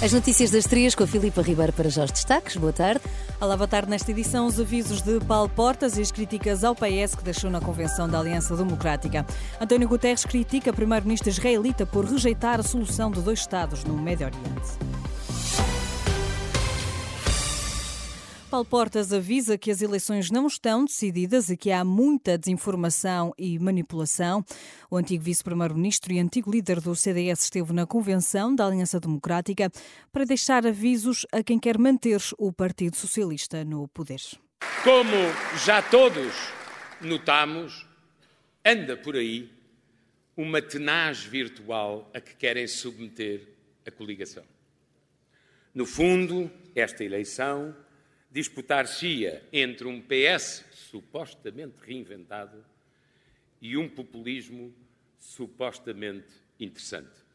As notícias das três com a Filipa Ribeiro para já os destaques. Boa tarde. Olá, boa tarde. Nesta edição, os avisos de Paulo Portas e as críticas ao PS que deixou na Convenção da Aliança Democrática. António Guterres critica o primeiro-ministro israelita por rejeitar a solução de dois Estados no Médio Oriente. Paulo Portas avisa que as eleições não estão decididas e que há muita desinformação e manipulação. O antigo vice-primeiro-ministro e antigo líder do CDS esteve na convenção da Aliança Democrática para deixar avisos a quem quer manter o Partido Socialista no poder. Como já todos notamos, anda por aí uma tenaz virtual a que querem submeter a coligação. No fundo, esta eleição disputar-se-ia entre um PS supostamente reinventado e um populismo supostamente interessante.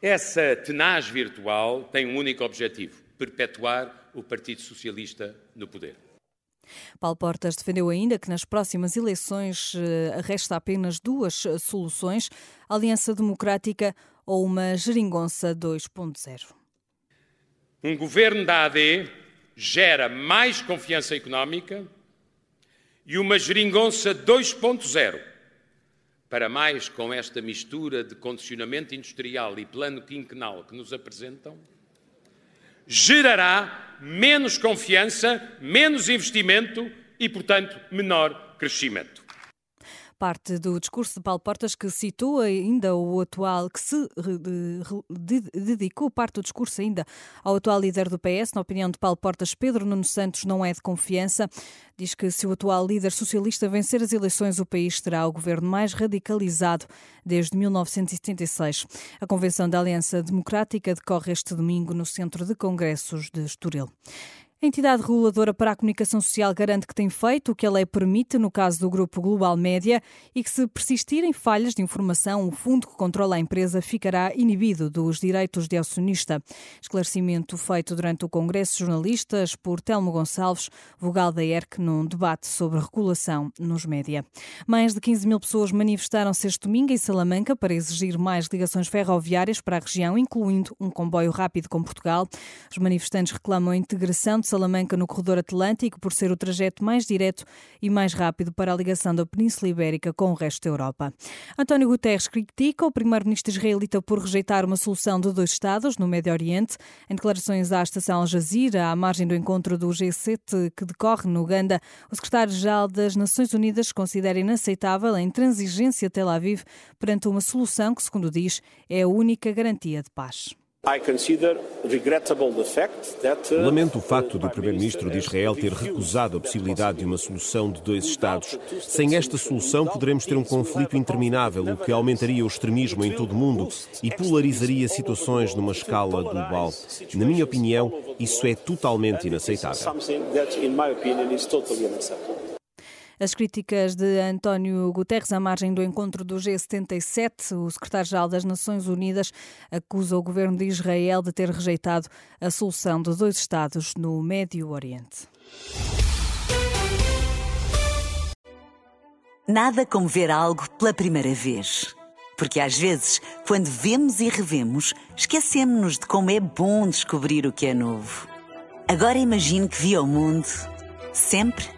Essa tenaz virtual tem um único objetivo: perpetuar o Partido Socialista no poder. Paulo Portas defendeu ainda que nas próximas eleições eh, resta apenas duas soluções: Aliança Democrática ou uma geringonça 2.0. Um governo da AD gera mais confiança económica e uma geringonça 2.0 para mais com esta mistura de condicionamento industrial e plano quinquenal que nos apresentam, gerará menos confiança, menos investimento e, portanto, menor crescimento parte do discurso de Paulo Portas que citou ainda o atual, que se dedicou parte do discurso ainda ao atual líder do PS. Na opinião de Paulo Portas, Pedro Nuno Santos não é de confiança. Diz que se o atual líder socialista vencer as eleições, o país terá o governo mais radicalizado desde 1976. A convenção da Aliança Democrática decorre este domingo no Centro de Congressos de Estoril. A entidade reguladora para a comunicação social garante que tem feito o que a lei permite no caso do grupo Global Média e que, se persistirem falhas de informação, o fundo que controla a empresa ficará inibido dos direitos de acionista. Esclarecimento feito durante o Congresso de Jornalistas por Telmo Gonçalves, vogal da ERC, num debate sobre regulação nos média. Mais de 15 mil pessoas manifestaram-se este domingo em Salamanca para exigir mais ligações ferroviárias para a região, incluindo um comboio rápido com Portugal. Os manifestantes reclamam a integração de Salamanca no corredor atlântico por ser o trajeto mais direto e mais rápido para a ligação da Península Ibérica com o resto da Europa. António Guterres critica o primeiro-ministro israelita por rejeitar uma solução de dois Estados no Médio Oriente. Em declarações à estação Al Jazeera, à margem do encontro do G7 que decorre no Uganda, o secretário-geral das Nações Unidas considera inaceitável a intransigência de Tel Aviv perante uma solução que, segundo diz, é a única garantia de paz. Uh, Lamento o facto do Primeiro-Ministro de Israel ter recusado a possibilidade de uma solução de dois Estados. Sem esta solução, poderemos ter um conflito interminável, o que aumentaria o extremismo em todo o mundo e polarizaria situações numa escala global. Na minha opinião, isso é totalmente inaceitável. As críticas de António Guterres à margem do encontro do G77, o secretário-geral das Nações Unidas acusa o governo de Israel de ter rejeitado a solução de dois Estados no Médio Oriente. Nada como ver algo pela primeira vez. Porque às vezes, quando vemos e revemos, esquecemos-nos de como é bom descobrir o que é novo. Agora imagine que viu o mundo sempre